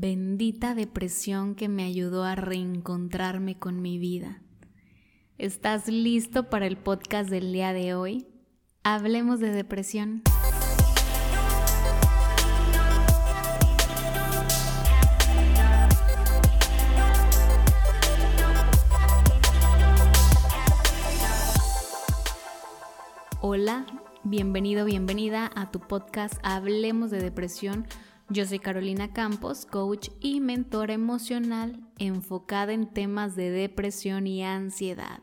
bendita depresión que me ayudó a reencontrarme con mi vida. ¿Estás listo para el podcast del día de hoy? Hablemos de depresión. Hola, bienvenido, bienvenida a tu podcast Hablemos de Depresión yo soy Carolina Campos, coach y mentora emocional enfocada en temas de depresión y ansiedad.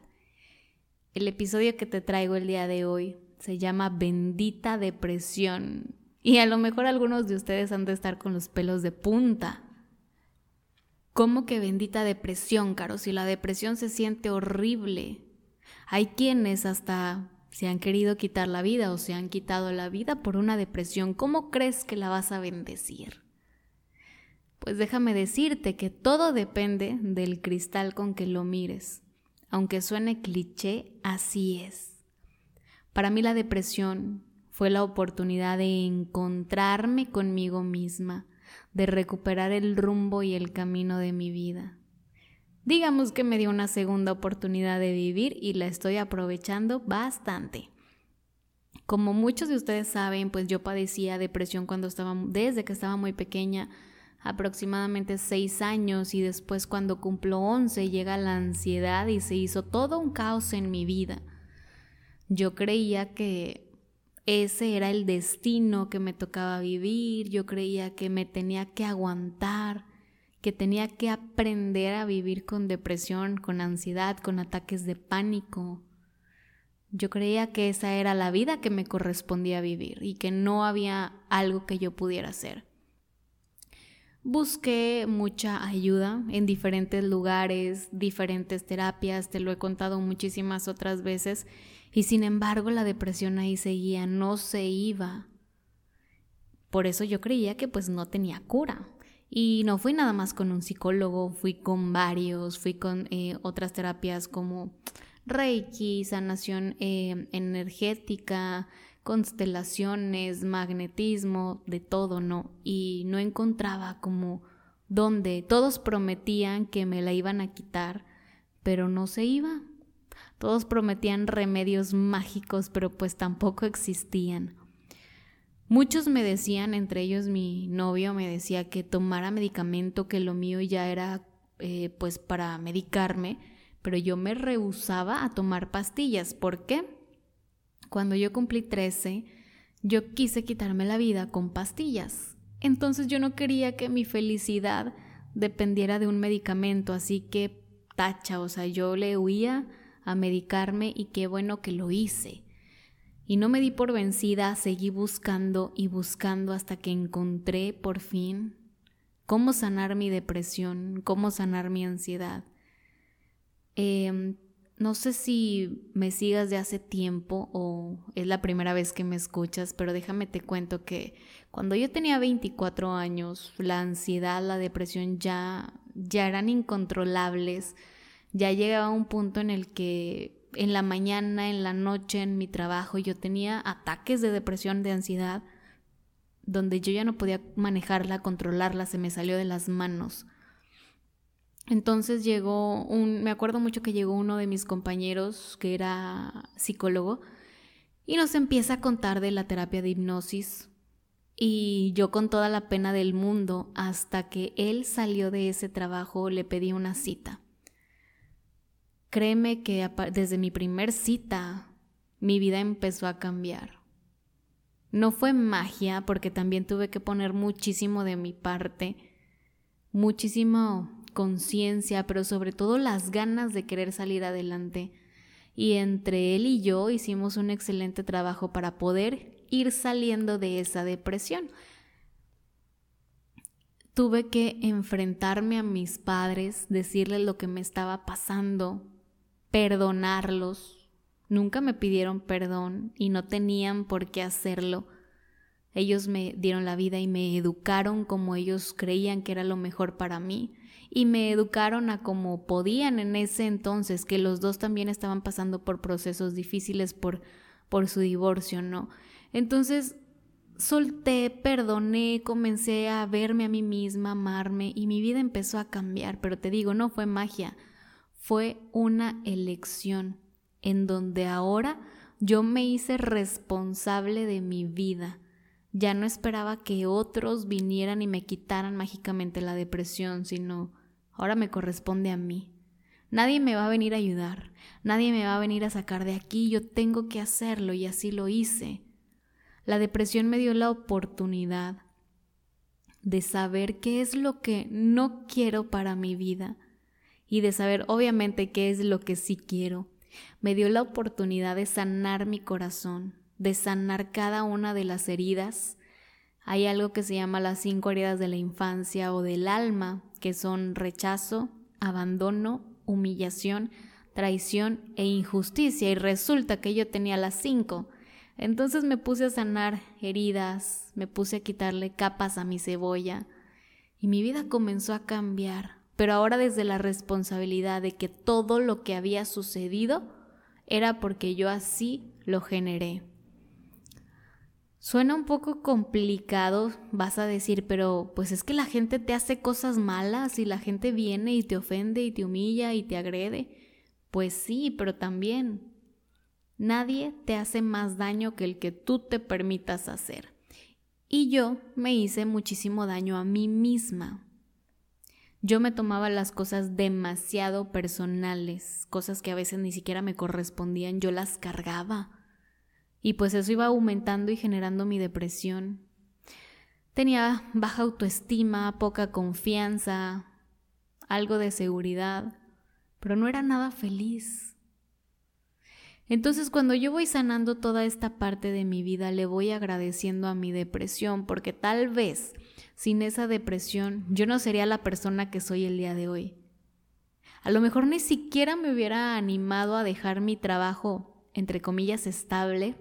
El episodio que te traigo el día de hoy se llama Bendita Depresión y a lo mejor algunos de ustedes han de estar con los pelos de punta. ¿Cómo que bendita depresión, Caro? Si la depresión se siente horrible. Hay quienes hasta se han querido quitar la vida o se han quitado la vida por una depresión, ¿cómo crees que la vas a bendecir? Pues déjame decirte que todo depende del cristal con que lo mires. Aunque suene cliché, así es. Para mí la depresión fue la oportunidad de encontrarme conmigo misma, de recuperar el rumbo y el camino de mi vida digamos que me dio una segunda oportunidad de vivir y la estoy aprovechando bastante. Como muchos de ustedes saben, pues yo padecía depresión cuando estaba, desde que estaba muy pequeña, aproximadamente seis años, y después cuando cumplo once llega la ansiedad y se hizo todo un caos en mi vida. Yo creía que ese era el destino que me tocaba vivir, yo creía que me tenía que aguantar, que tenía que aprender a vivir con depresión, con ansiedad, con ataques de pánico. Yo creía que esa era la vida que me correspondía vivir y que no había algo que yo pudiera hacer. Busqué mucha ayuda en diferentes lugares, diferentes terapias, te lo he contado muchísimas otras veces, y sin embargo la depresión ahí seguía, no se iba. Por eso yo creía que pues no tenía cura. Y no fui nada más con un psicólogo, fui con varios, fui con eh, otras terapias como Reiki, sanación eh, energética, constelaciones, magnetismo, de todo, ¿no? Y no encontraba como dónde todos prometían que me la iban a quitar, pero no se iba. Todos prometían remedios mágicos, pero pues tampoco existían. Muchos me decían, entre ellos mi novio me decía que tomara medicamento, que lo mío ya era eh, pues para medicarme, pero yo me rehusaba a tomar pastillas. ¿Por qué? Cuando yo cumplí 13, yo quise quitarme la vida con pastillas. Entonces yo no quería que mi felicidad dependiera de un medicamento, así que tacha, o sea, yo le huía a medicarme y qué bueno que lo hice. Y no me di por vencida, seguí buscando y buscando hasta que encontré por fin cómo sanar mi depresión, cómo sanar mi ansiedad. Em, no sé si me sigas de hace tiempo o es la primera vez que me escuchas, pero déjame te cuento que cuando yo tenía 24 años, la ansiedad, la depresión ya, ya eran incontrolables. Ya llegaba a un punto en el que en la mañana, en la noche, en mi trabajo, yo tenía ataques de depresión, de ansiedad, donde yo ya no podía manejarla, controlarla, se me salió de las manos. Entonces llegó un, me acuerdo mucho que llegó uno de mis compañeros que era psicólogo y nos empieza a contar de la terapia de hipnosis y yo con toda la pena del mundo hasta que él salió de ese trabajo le pedí una cita. Créeme que desde mi primer cita mi vida empezó a cambiar. No fue magia porque también tuve que poner muchísimo de mi parte, muchísima conciencia, pero sobre todo las ganas de querer salir adelante. Y entre él y yo hicimos un excelente trabajo para poder ir saliendo de esa depresión. Tuve que enfrentarme a mis padres, decirles lo que me estaba pasando, perdonarlos. Nunca me pidieron perdón y no tenían por qué hacerlo. Ellos me dieron la vida y me educaron como ellos creían que era lo mejor para mí y me educaron a como podían en ese entonces, que los dos también estaban pasando por procesos difíciles por, por su divorcio, ¿no? Entonces, solté, perdoné, comencé a verme a mí misma, amarme y mi vida empezó a cambiar. Pero te digo, no fue magia, fue una elección en donde ahora yo me hice responsable de mi vida. Ya no esperaba que otros vinieran y me quitaran mágicamente la depresión, sino ahora me corresponde a mí. Nadie me va a venir a ayudar, nadie me va a venir a sacar de aquí, yo tengo que hacerlo y así lo hice. La depresión me dio la oportunidad de saber qué es lo que no quiero para mi vida y de saber obviamente qué es lo que sí quiero. Me dio la oportunidad de sanar mi corazón, de sanar cada una de las heridas. Hay algo que se llama las cinco heridas de la infancia o del alma, que son rechazo, abandono, humillación, traición e injusticia. Y resulta que yo tenía las cinco. Entonces me puse a sanar heridas, me puse a quitarle capas a mi cebolla y mi vida comenzó a cambiar, pero ahora desde la responsabilidad de que todo lo que había sucedido era porque yo así lo generé. Suena un poco complicado, vas a decir, pero pues es que la gente te hace cosas malas y la gente viene y te ofende y te humilla y te agrede. Pues sí, pero también Nadie te hace más daño que el que tú te permitas hacer. Y yo me hice muchísimo daño a mí misma. Yo me tomaba las cosas demasiado personales, cosas que a veces ni siquiera me correspondían, yo las cargaba. Y pues eso iba aumentando y generando mi depresión. Tenía baja autoestima, poca confianza, algo de seguridad, pero no era nada feliz. Entonces cuando yo voy sanando toda esta parte de mi vida, le voy agradeciendo a mi depresión, porque tal vez sin esa depresión yo no sería la persona que soy el día de hoy. A lo mejor ni siquiera me hubiera animado a dejar mi trabajo, entre comillas, estable,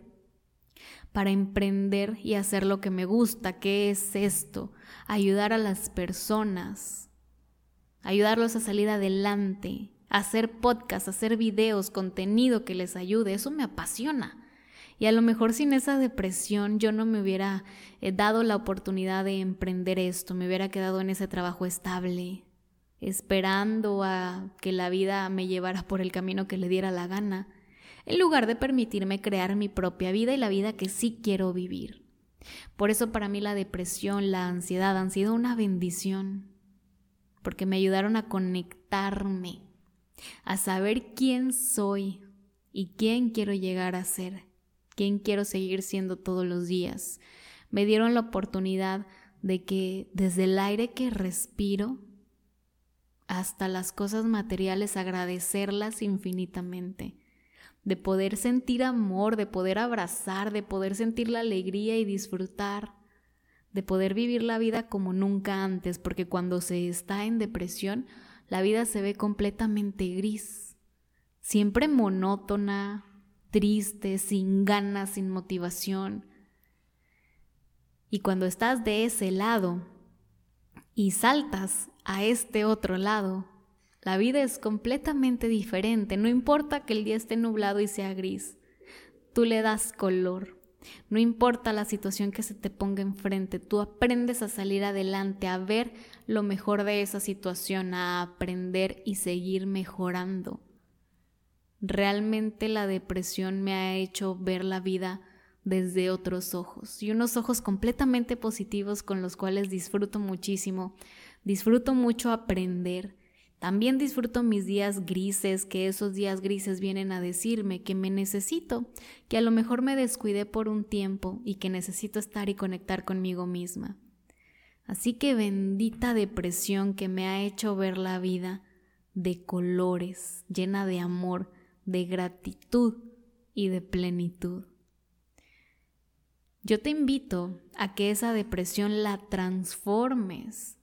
para emprender y hacer lo que me gusta, que es esto, ayudar a las personas, ayudarlos a salir adelante, hacer podcast, hacer videos, contenido que les ayude, eso me apasiona. Y a lo mejor sin esa depresión yo no me hubiera eh, dado la oportunidad de emprender esto, me hubiera quedado en ese trabajo estable, esperando a que la vida me llevara por el camino que le diera la gana, en lugar de permitirme crear mi propia vida y la vida que sí quiero vivir. Por eso para mí la depresión, la ansiedad han sido una bendición, porque me ayudaron a conectarme a saber quién soy y quién quiero llegar a ser, quién quiero seguir siendo todos los días. Me dieron la oportunidad de que desde el aire que respiro hasta las cosas materiales agradecerlas infinitamente, de poder sentir amor, de poder abrazar, de poder sentir la alegría y disfrutar, de poder vivir la vida como nunca antes, porque cuando se está en depresión la vida se ve completamente gris, siempre monótona, triste, sin ganas, sin motivación. Y cuando estás de ese lado y saltas a este otro lado, la vida es completamente diferente. No importa que el día esté nublado y sea gris, tú le das color. No importa la situación que se te ponga enfrente, tú aprendes a salir adelante, a ver lo mejor de esa situación, a aprender y seguir mejorando. Realmente la depresión me ha hecho ver la vida desde otros ojos y unos ojos completamente positivos con los cuales disfruto muchísimo. Disfruto mucho aprender también disfruto mis días grises, que esos días grises vienen a decirme que me necesito, que a lo mejor me descuidé por un tiempo y que necesito estar y conectar conmigo misma. Así que bendita depresión que me ha hecho ver la vida de colores, llena de amor, de gratitud y de plenitud. Yo te invito a que esa depresión la transformes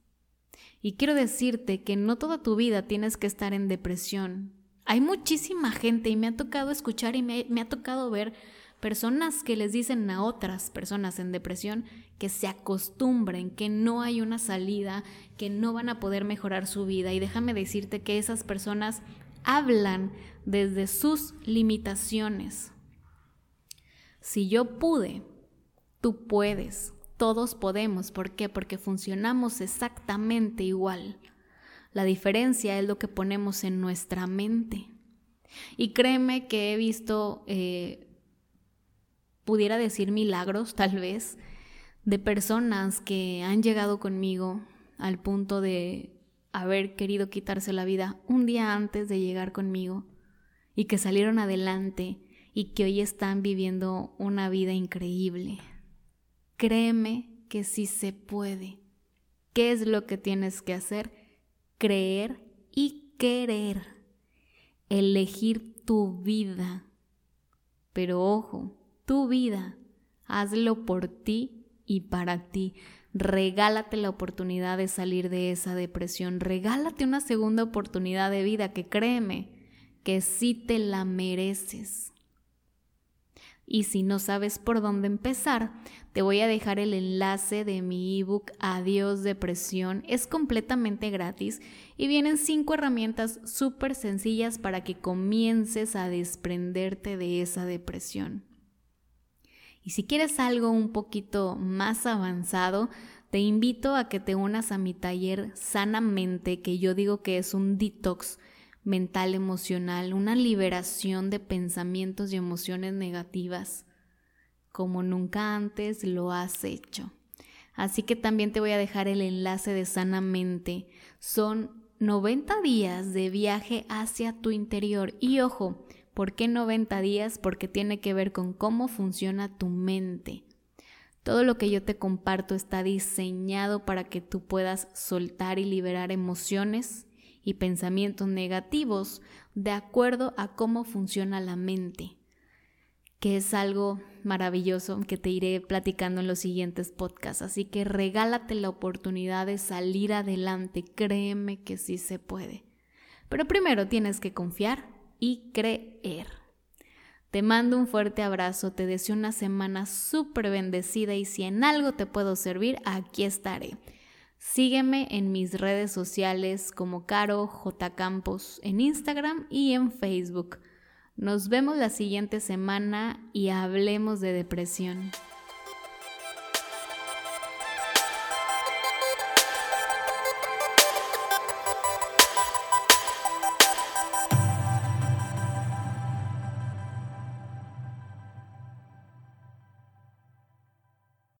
y quiero decirte que no toda tu vida tienes que estar en depresión. Hay muchísima gente y me ha tocado escuchar y me, ha tocado ver personas que les dicen a otras personas en depresión que se acostumbren, que no hay una salida, que no van a poder mejorar su vida. Y déjame decirte que esas personas hablan desde sus limitaciones. Si yo pude Tú puedes, todos podemos. ¿Por qué? Porque funcionamos exactamente igual. La diferencia es lo que ponemos en nuestra mente. Y créeme que he visto, eh, pudiera decir milagros tal vez, de personas que han llegado conmigo al punto de haber querido quitarse la vida un día antes de llegar conmigo y que salieron adelante y que hoy están viviendo una vida increíble. Créeme que sí se puede. ¿Qué es lo que tienes que hacer? Creer y querer. Elegir tu vida. Pero ojo, tu vida. Hazlo por ti y para ti. Regálate la oportunidad de salir de esa depresión. Regálate una segunda oportunidad de vida que créeme que sí te la mereces. Y si no sabes por dónde empezar, te voy a dejar el enlace de mi ebook Adiós Depresión. Es completamente gratis y vienen cinco herramientas súper sencillas para que comiences a desprenderte de esa depresión. Y si quieres algo un poquito más avanzado, te invito a que te unas a mi taller Sanamente, que yo digo que es un detox mental emocional, una liberación de pensamientos y emociones negativas como nunca antes lo has hecho. Así que también te voy a dejar el enlace de Sanamente. Son 90 días de viaje hacia tu interior. Y ojo, ¿por qué 90 días? Porque tiene que ver con cómo funciona tu mente. Todo lo que yo te comparto está diseñado para que tú puedas soltar y liberar emociones y pensamientos negativos de acuerdo a cómo funciona la mente, que es algo maravilloso que te iré platicando en los siguientes podcasts. Así que regálate la oportunidad de salir adelante, créeme que sí se puede. Pero primero tienes que confiar y creer. Te mando un fuerte abrazo, te deseo una semana súper bendecida y si en algo te puedo servir, aquí estaré. Sígueme en mis redes sociales como Caro J. Campos en Instagram y en Facebook. Nos vemos la siguiente semana y hablemos de depresión.